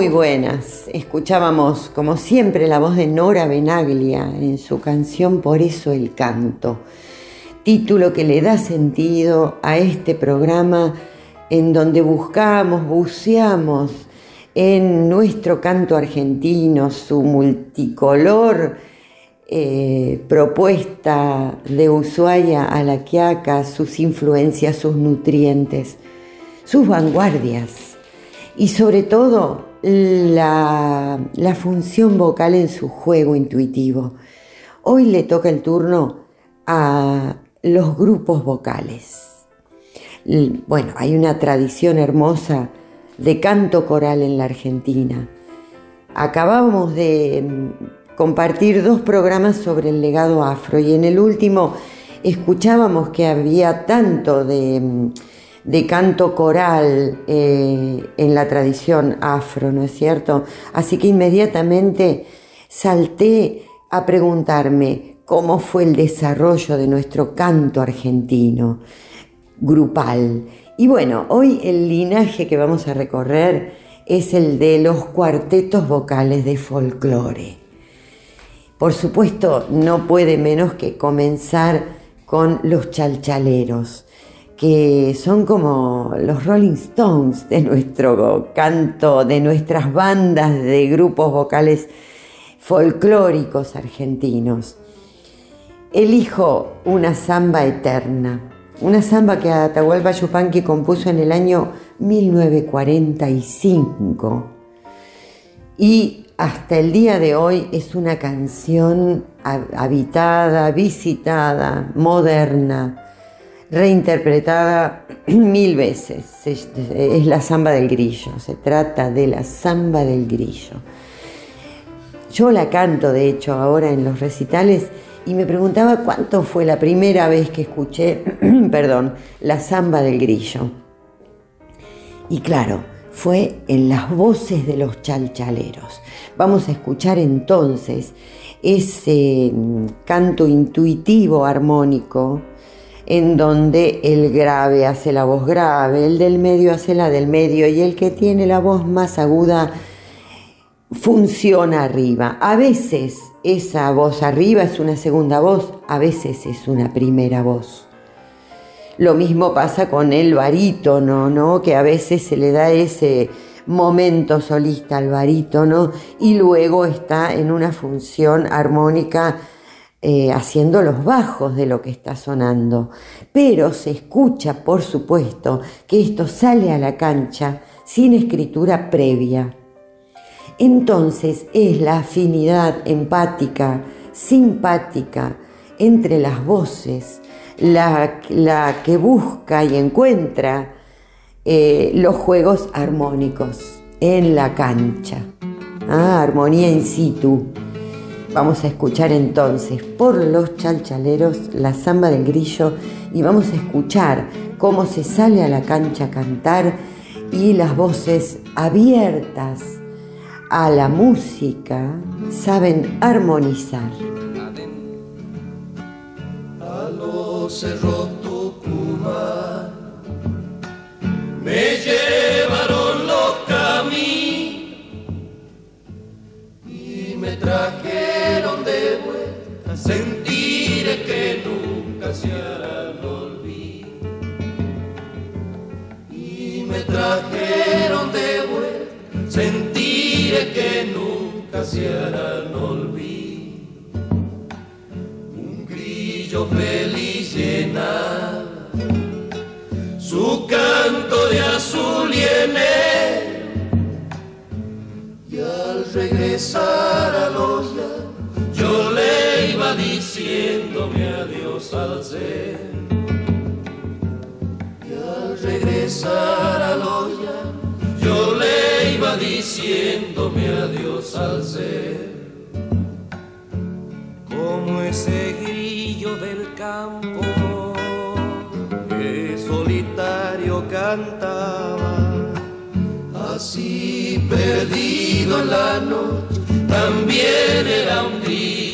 Muy buenas. Escuchábamos, como siempre, la voz de Nora Benaglia en su canción Por eso el canto, título que le da sentido a este programa en donde buscamos, buceamos en nuestro canto argentino, su multicolor eh, propuesta de Ushuaia a la Quiaca, sus influencias, sus nutrientes, sus vanguardias y sobre todo la, función vocal en su juego intuitivo. Hoy le toca el turno a los grupos vocales. Bueno, hay una tradición hermosa de canto coral en la Argentina. Acabamos de mm, compartir dos programas sobre el legado afro y en el último escuchábamos que había tanto de mm, de canto coral eh, en la tradición afro, ¿no es cierto? Así que inmediatamente salté a preguntarme cómo fue el desarrollo de nuestro canto argentino grupal. Y bueno, hoy el linaje que vamos a recorrer es el de los cuartetos vocales de folclore. Por supuesto, no puede menos que comenzar con los chalchaleros que son como los Rolling Stones de nuestro canto, de nuestras bandas de grupos vocales folclóricos argentinos. Elijo una samba eterna, una samba que Atahualpa Yupanqui compuso en el año 1945 y hasta el día de hoy es una canción habitada, visitada, moderna, reinterpretada mil veces. Es la samba del grillo, se trata de la samba del grillo. Yo la canto, de hecho, ahora en los recitales y me preguntaba cuánto fue la primera vez que escuché, perdón, la samba del grillo. Y claro, fue en las voces de los chalchaleros. Vamos a escuchar entonces ese mm, canto intuitivo armónico en donde el grave hace la voz grave, el del medio hace la del medio y el que tiene la voz más aguda funciona arriba. A veces esa voz arriba es una segunda voz, a veces es una primera voz. Lo mismo pasa con el barítono, ¿no? Que a veces se le da ese momento solista al barítono y luego está en una función armónica eh, haciendo los bajos de lo que está sonando, pero se escucha, por supuesto, que esto sale a la cancha sin escritura previa. Entonces es la afinidad empática, simpática entre las voces, la, que busca y encuentra eh, los juegos armónicos en la cancha. Ah, armonía in situ. Vamos a escuchar entonces por los chalchaleros la samba del grillo y vamos a escuchar cómo se sale a la cancha a cantar y las voces abiertas a la música saben armonizar. Me llevaron los caminos y me traje sentiré que nunca se hará el olvido. Y me trajeron de vuelta, sentiré que nunca se hará el olvido. Un grillo feliz llena su canto de azul y enero. Y al regresar a los Y al regresar a olla, yo le iba diciéndome adiós al ser. Como ese grillo del campo que solitario cantaba, así perdido en la noche, también era un grillo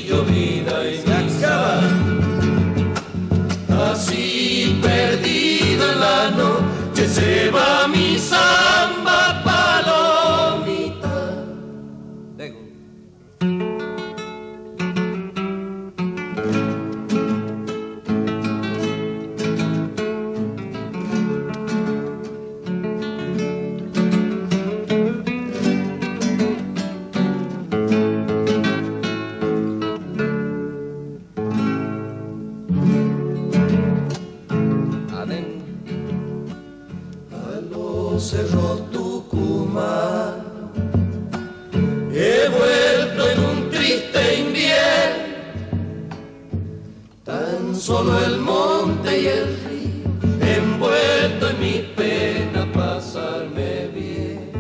solo el monte y el río, envuelto en mi pena pasarme bien.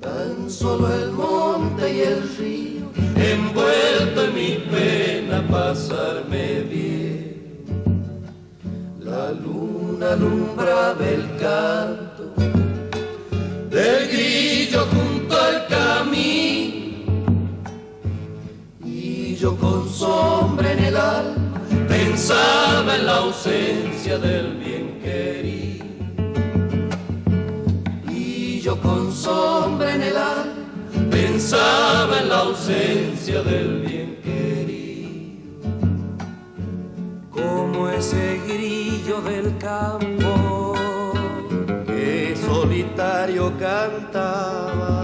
Tan solo el monte y el río, envuelto en mi pena pasarme bien. La luna alumbraba el canto pensaba en la ausencia del bien querido y yo con sombra en el alma pensaba en la ausencia del bien querido como ese grillo del campo que solitario cantaba.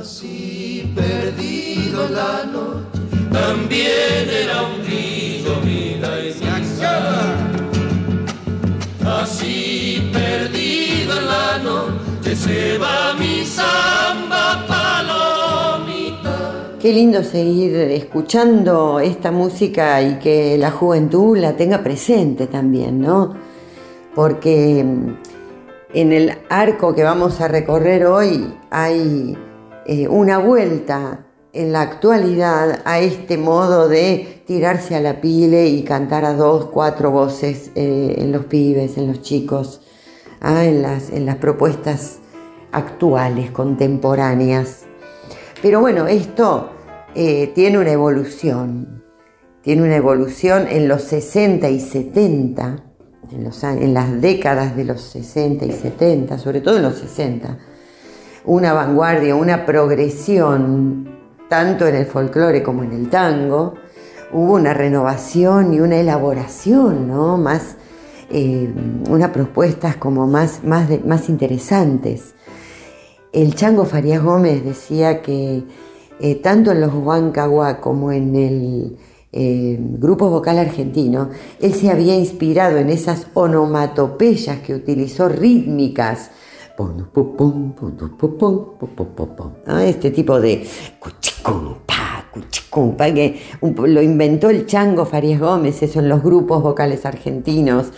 Así perdido en la noche, también era un grillo vida y. Así perdido en la noche se va mi samba palomita. Qué lindo seguir escuchando esta música y que la juventud la tenga presente también, ¿no? Porque mm, en el arco que vamos a recorrer hoy hay eh, una vuelta en la actualidad a este modo de tirarse a la pile y cantar a dos, cuatro voces eh, en los pibes, en los chicos, ah, en, las, en las propuestas actuales, contemporáneas. Pero bueno, esto eh, tiene una evolución, tiene una evolución en los 60 y 70, en, los, en las décadas de los 60 y 70, sobre todo en los 60, una vanguardia, una progresión, tanto en el folclore como en el tango, hubo una renovación y una elaboración, ¿no? Más, eh, unas propuestas como más, más, más interesantes. El chango Farías Gómez decía que tanto en los Huancagua como en el grupo vocal argentino, él se había inspirado en esas onomatopeyas que utilizó rítmicas. Este tipo de cuchicum, pa, cuchicum, pa, que lo inventó el Chango Farías Gómez, eso en los grupos vocales argentinos.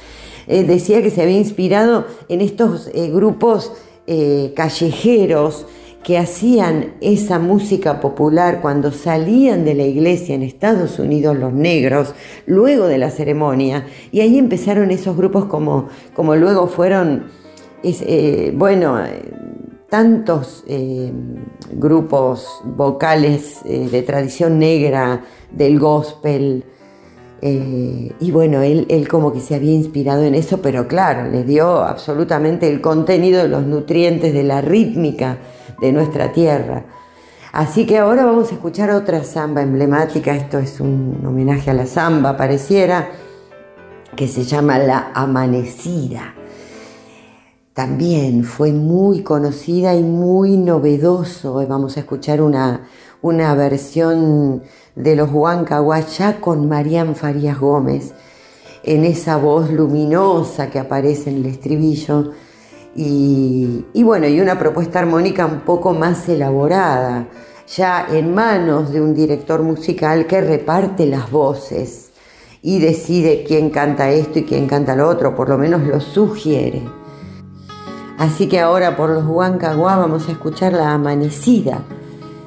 Eh, decía que se había inspirado en estos eh, grupos eh, callejeros que hacían esa música popular cuando salían de la iglesia en Estados Unidos los negros, luego de la ceremonia, y ahí empezaron esos grupos como, como luego fueron, bueno, tantos eh, grupos vocales eh, de tradición negra, del gospel, eh, y bueno, él, él como que se había inspirado en eso, pero claro, le dio absolutamente el contenido los nutrientes de la rítmica de nuestra tierra. Así que ahora vamos a escuchar otra samba emblemática, esto es un homenaje a la samba, pareciera, que se llama La Amanecida. También fue muy conocida y muy novedoso. Vamos a escuchar una, una versión de los Huancahuachá con Marían Farías Gómez, en esa voz luminosa que aparece en el estribillo. Y, y bueno, y una propuesta armónica un poco más elaborada, ya en manos de un director musical que reparte las voces y decide quién canta esto y quién canta lo otro, por lo menos lo sugiere. Así que ahora por los Huancaguá vamos a escuchar La Amanecida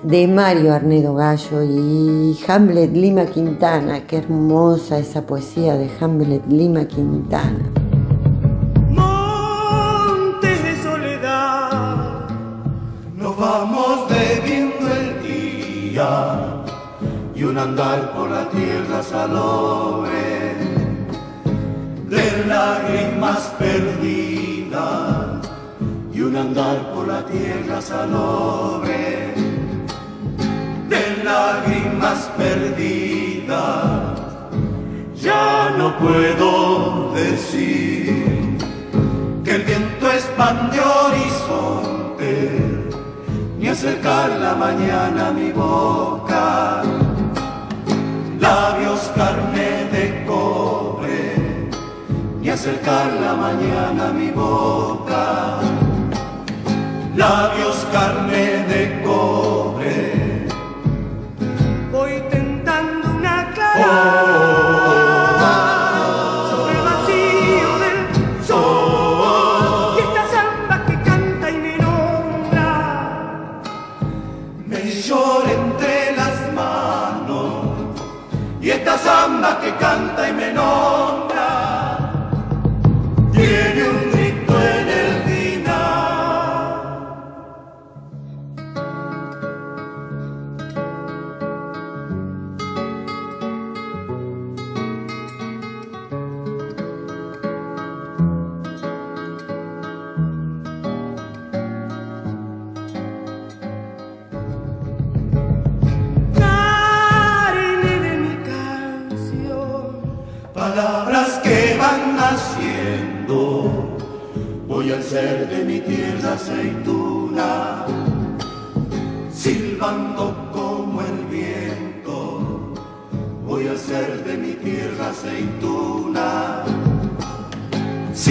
de Mario Arnedo Gallo y Hamlet Lima Quintana. Qué hermosa esa poesía de Hamlet Lima Quintana. Montes de soledad, nos vamos bebiendo el día y un andar por la tierra salobre de lágrimas perdidas andar por la tierra salobre de lágrimas perdidas. Ya no puedo decir que el viento expande horizonte, ni acercar la mañana a mi boca, labios carne de cobre, ni acercar la mañana a mi boca, labios carne de cobre. Voy tentando una clara sobre el vacío del sol. Y esta samba que canta y me nombra. Me llora entre las manos. Y esta samba que canta y me nombra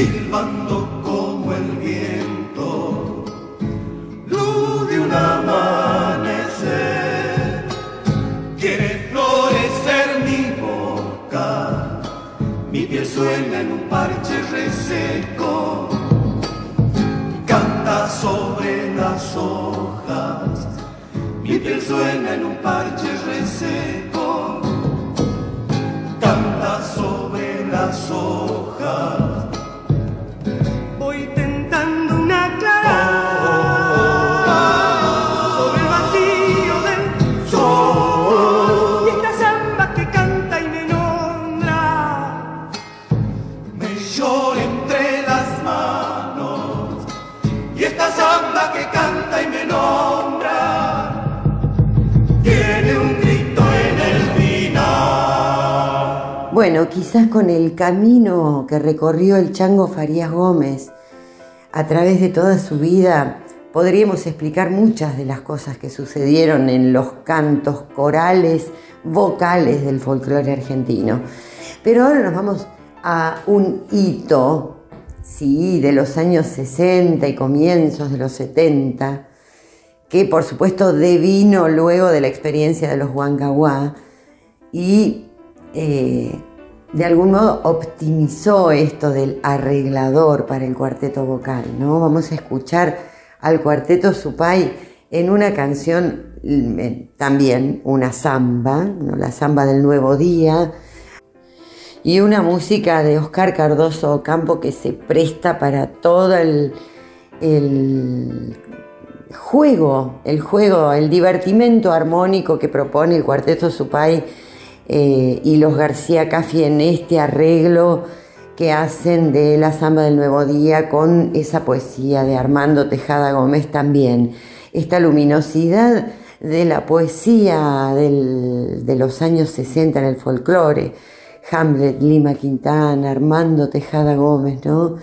silbando como el viento. Luz de un amanecer quiere florecer mi boca, mi piel suena en un parche reseco, canta sobre las hojas, mi piel suena en un parche reseco, canta sobre las hojas. Bueno, quizás con el camino que recorrió el Chango Farías Gómez a través de toda su vida, podríamos explicar muchas de las cosas que sucedieron en los cantos corales, vocales del folclore argentino. Pero ahora nos vamos a un hito, sí, de los años 60 y comienzos de los 70, que por supuesto devino luego de la experiencia de los Huancahuá y eh, de algún modo optimizó esto del arreglador para el cuarteto vocal, ¿no? Vamos a escuchar al cuarteto Supay en una canción eh, también, una samba, la samba del nuevo día, y una música de Oscar Cardoso Ocampo que se presta para todo el, el juego, el juego, el divertimento armónico que propone el cuarteto Supay eh, y los García Caffi en este arreglo que hacen de la samba del nuevo día con esa poesía de Armando Tejada Gómez también. Esta luminosidad de la poesía de los años 60 en el folclore. Hamlet, Lima Quintana, Armando Tejada Gómez, ¿no?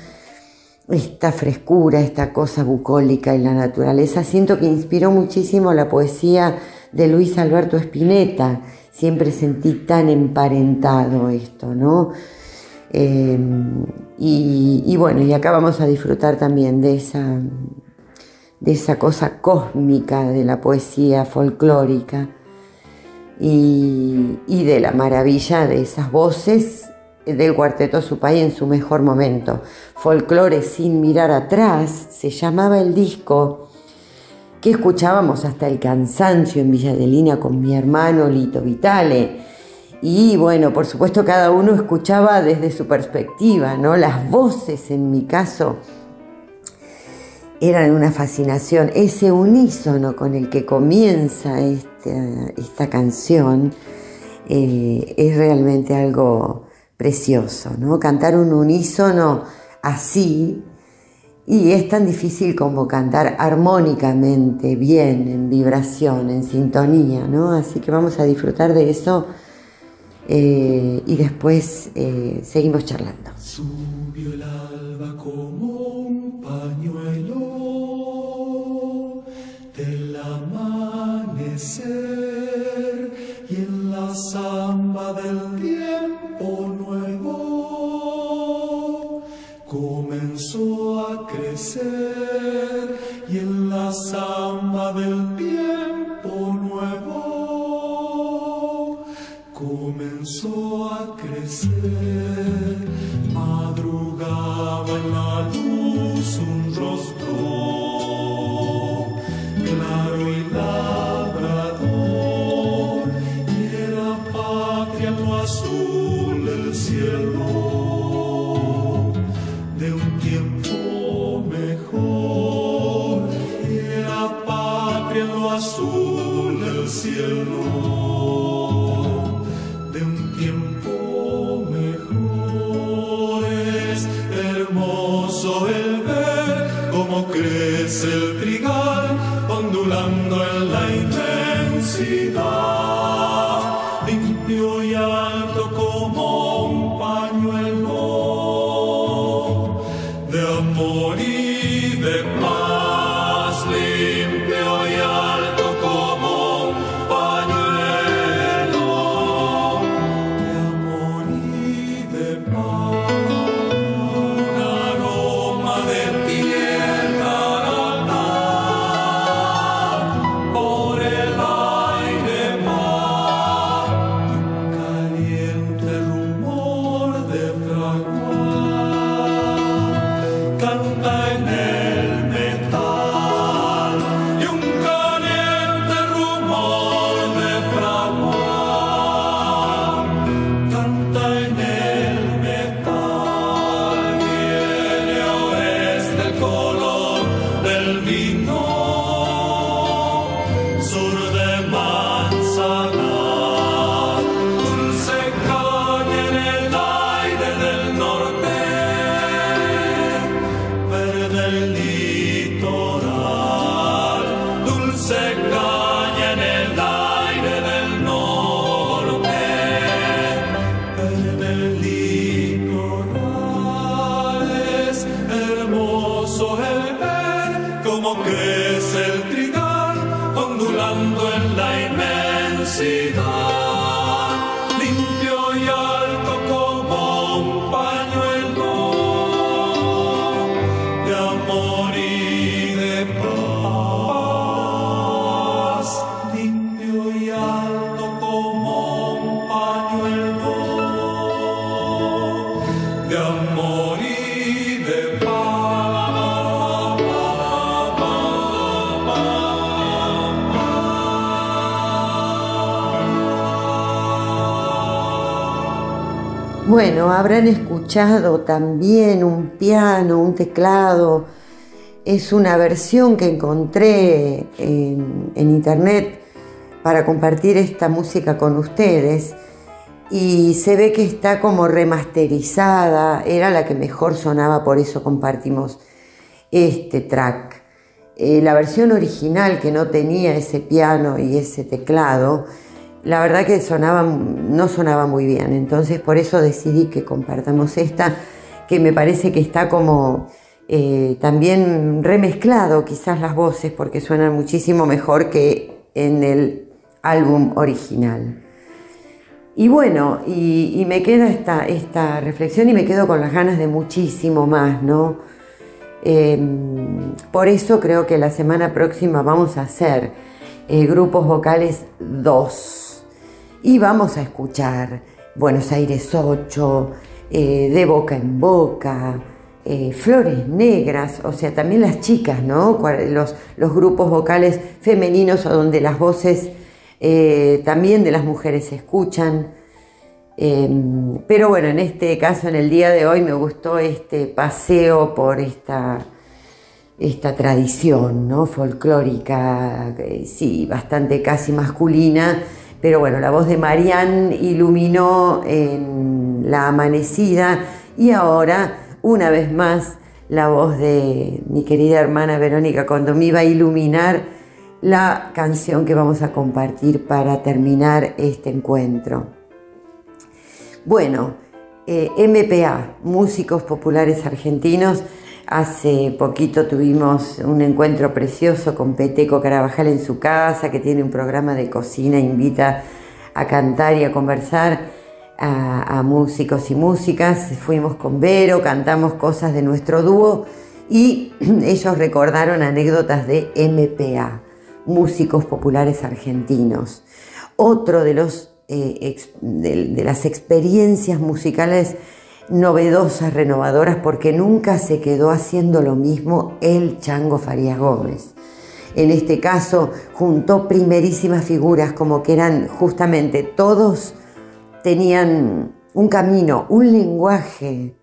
Esta frescura, esta cosa bucólica en la naturaleza. Siento que inspiró muchísimo la poesía de Luis Alberto Spinetta. Siempre sentí tan emparentado esto, ¿no? Eh, y, bueno, y acá vamos a disfrutar también de esa, de esa cosa cósmica de la poesía folclórica. y, y de la maravilla de esas voces del cuarteto Supay en su mejor momento. Folclore sin mirar atrás se llamaba el disco que escuchábamos hasta el cansancio en Villa de Lina con mi hermano Lito Vitale. Y bueno, por supuesto cada uno escuchaba desde su perspectiva, ¿no? Las voces en mi caso eran una fascinación. Ese unísono con el que comienza esta, esta canción eh, es realmente algo precioso, ¿no? Cantar un unísono así y es tan difícil como cantar armónicamente, bien, en vibración, en sintonía, ¿no? Así que vamos a disfrutar de eso eh, y después eh, seguimos charlando. Habrán escuchado también un piano, un teclado. Es una versión que encontré en, en internet para compartir esta música con ustedes y se ve que está como remasterizada, era la que mejor sonaba, por eso compartimos este track. Eh, la versión original que no tenía ese piano y ese teclado, la verdad que sonaba, no sonaba muy bien, entonces por eso decidí que compartamos esta, que me parece que está como eh, también remezclado quizás las voces, porque suenan muchísimo mejor que en el álbum original. Y bueno, y, me queda esta, esta, reflexión y me quedo con las ganas de muchísimo más, ¿no? Eh, por eso creo que la semana próxima vamos a hacer eh, grupos vocales 2. Y vamos a escuchar Buenos Aires 8, eh, De Boca en Boca, eh, Flores Negras, o sea, también las chicas, ¿no? Los, los grupos vocales femeninos donde las voces también de las mujeres se escuchan. Em, pero bueno, en este caso, en el día de hoy, me gustó este paseo por esta, esta tradición ¿no? folclórica, sí, bastante casi masculina, pero bueno, la voz de Marianne iluminó en la amanecida y ahora, una vez más, la voz de mi querida hermana Verónica Condomí va a iluminar la canción que vamos a compartir para terminar este encuentro. Bueno, eh, MPA, Músicos Populares Argentinos, Hace poquito tuvimos un encuentro precioso con Peteco Carabajal en su casa, que tiene un programa de cocina, invita a cantar y a conversar a, músicos y músicas. Fuimos con Vero, cantamos cosas de nuestro dúo y ellos recordaron anécdotas de MPA, Músicos Populares Argentinos. Otro de, los, eh, de las experiencias musicales novedosas, renovadoras, porque nunca se quedó haciendo lo mismo el Chango Farías Gómez. En este caso juntó primerísimas figuras como que eran justamente todos tenían un camino, un lenguaje.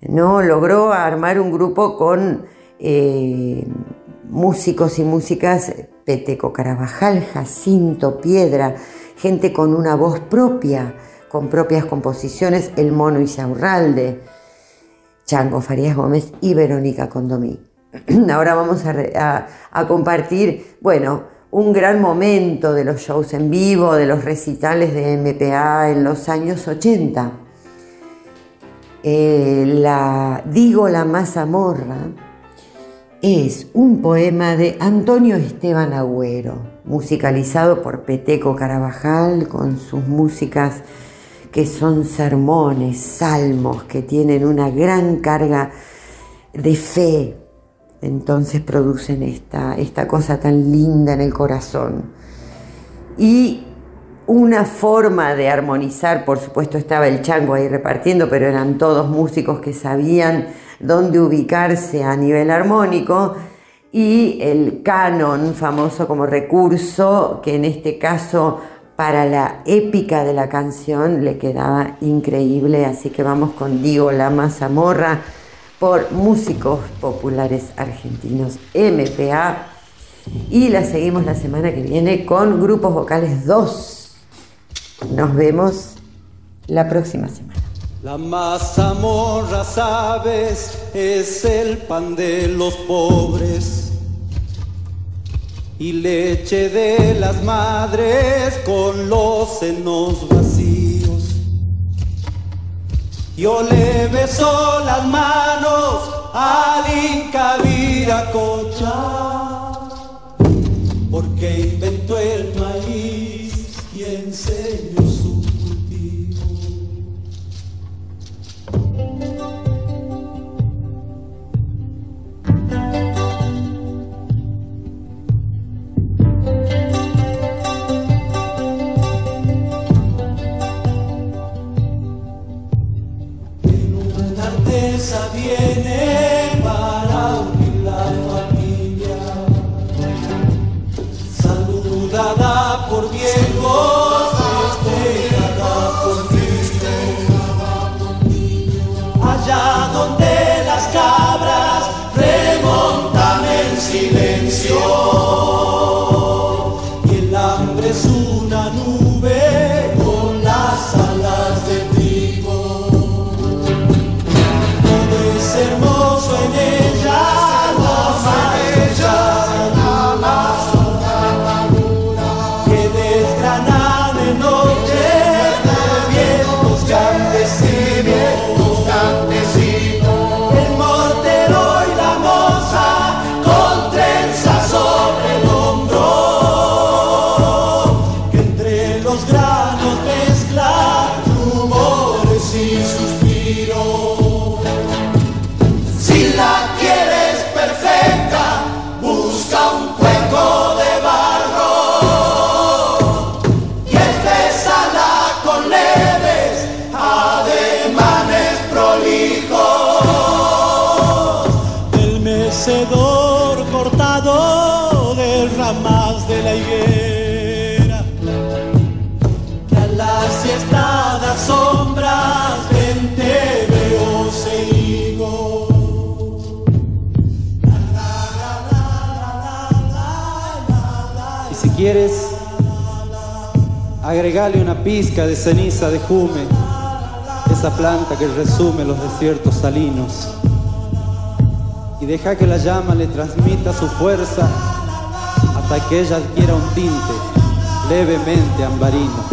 ¿no? Logró armar un grupo con eh, músicos y músicas, Peteco Carabajal, Jacinto, Piedra, gente con una voz propia, con propias composiciones, El Mono y Saurralde, Chango Farías Gómez y Verónica Condomí. Ahora vamos a, compartir, bueno, un gran momento de los shows en vivo, de los recitales de MPA en los años 80. Eh, la Digo la mazamorra es un poema de Antonio Esteban Agüero, musicalizado por Peteco Carabajal con sus músicas que son sermones, salmos, que tienen una gran carga de fe. Entonces producen esta, esta cosa tan linda en el corazón. Y una forma de armonizar, por supuesto estaba el chango ahí repartiendo, pero eran todos músicos que sabían dónde ubicarse a nivel armónico, y el canon famoso como recurso, que en este caso para la épica de la canción le quedaba increíble, así que vamos con Diego Lama Zamorra por Músicos Populares Argentinos MPA y la seguimos la semana que viene con Grupos Vocales 2. Nos vemos la próxima semana. La mazamorra, sabes, es el pan de los pobres y leche de las madres con los senos vacíos. Yo le beso las manos al Inca Viracocha, porque inventó el maíz viene agregale una pizca de ceniza de jume, esa planta que resume los desiertos salinos. Y deja que la llama le transmita su fuerza hasta que ella adquiera un tinte levemente ambarino.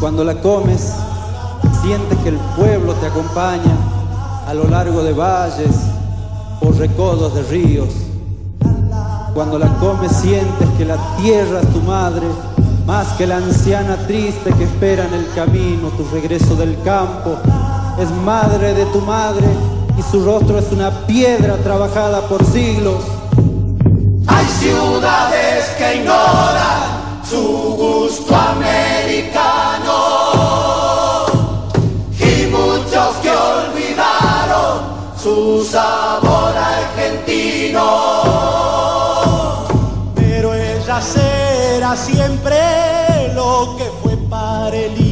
Cuando la comes, sientes que el pueblo te acompaña a lo largo de valles o recodos de ríos. Cuando la comes sientes que la tierra es tu madre, más que la anciana triste que espera en el camino tu regreso del campo. Es madre de tu madre y su rostro es una piedra trabajada por siglos. Hay ciudades que ignoran su gusto americano y muchos que olvidaron su sabor argentino. Pero ella será siempre lo que fue para el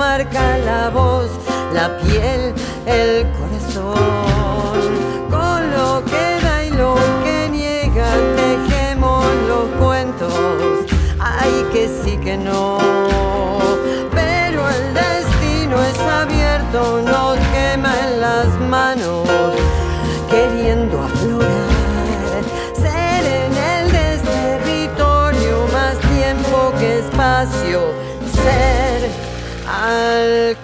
marca la voz, la piel, el corazón.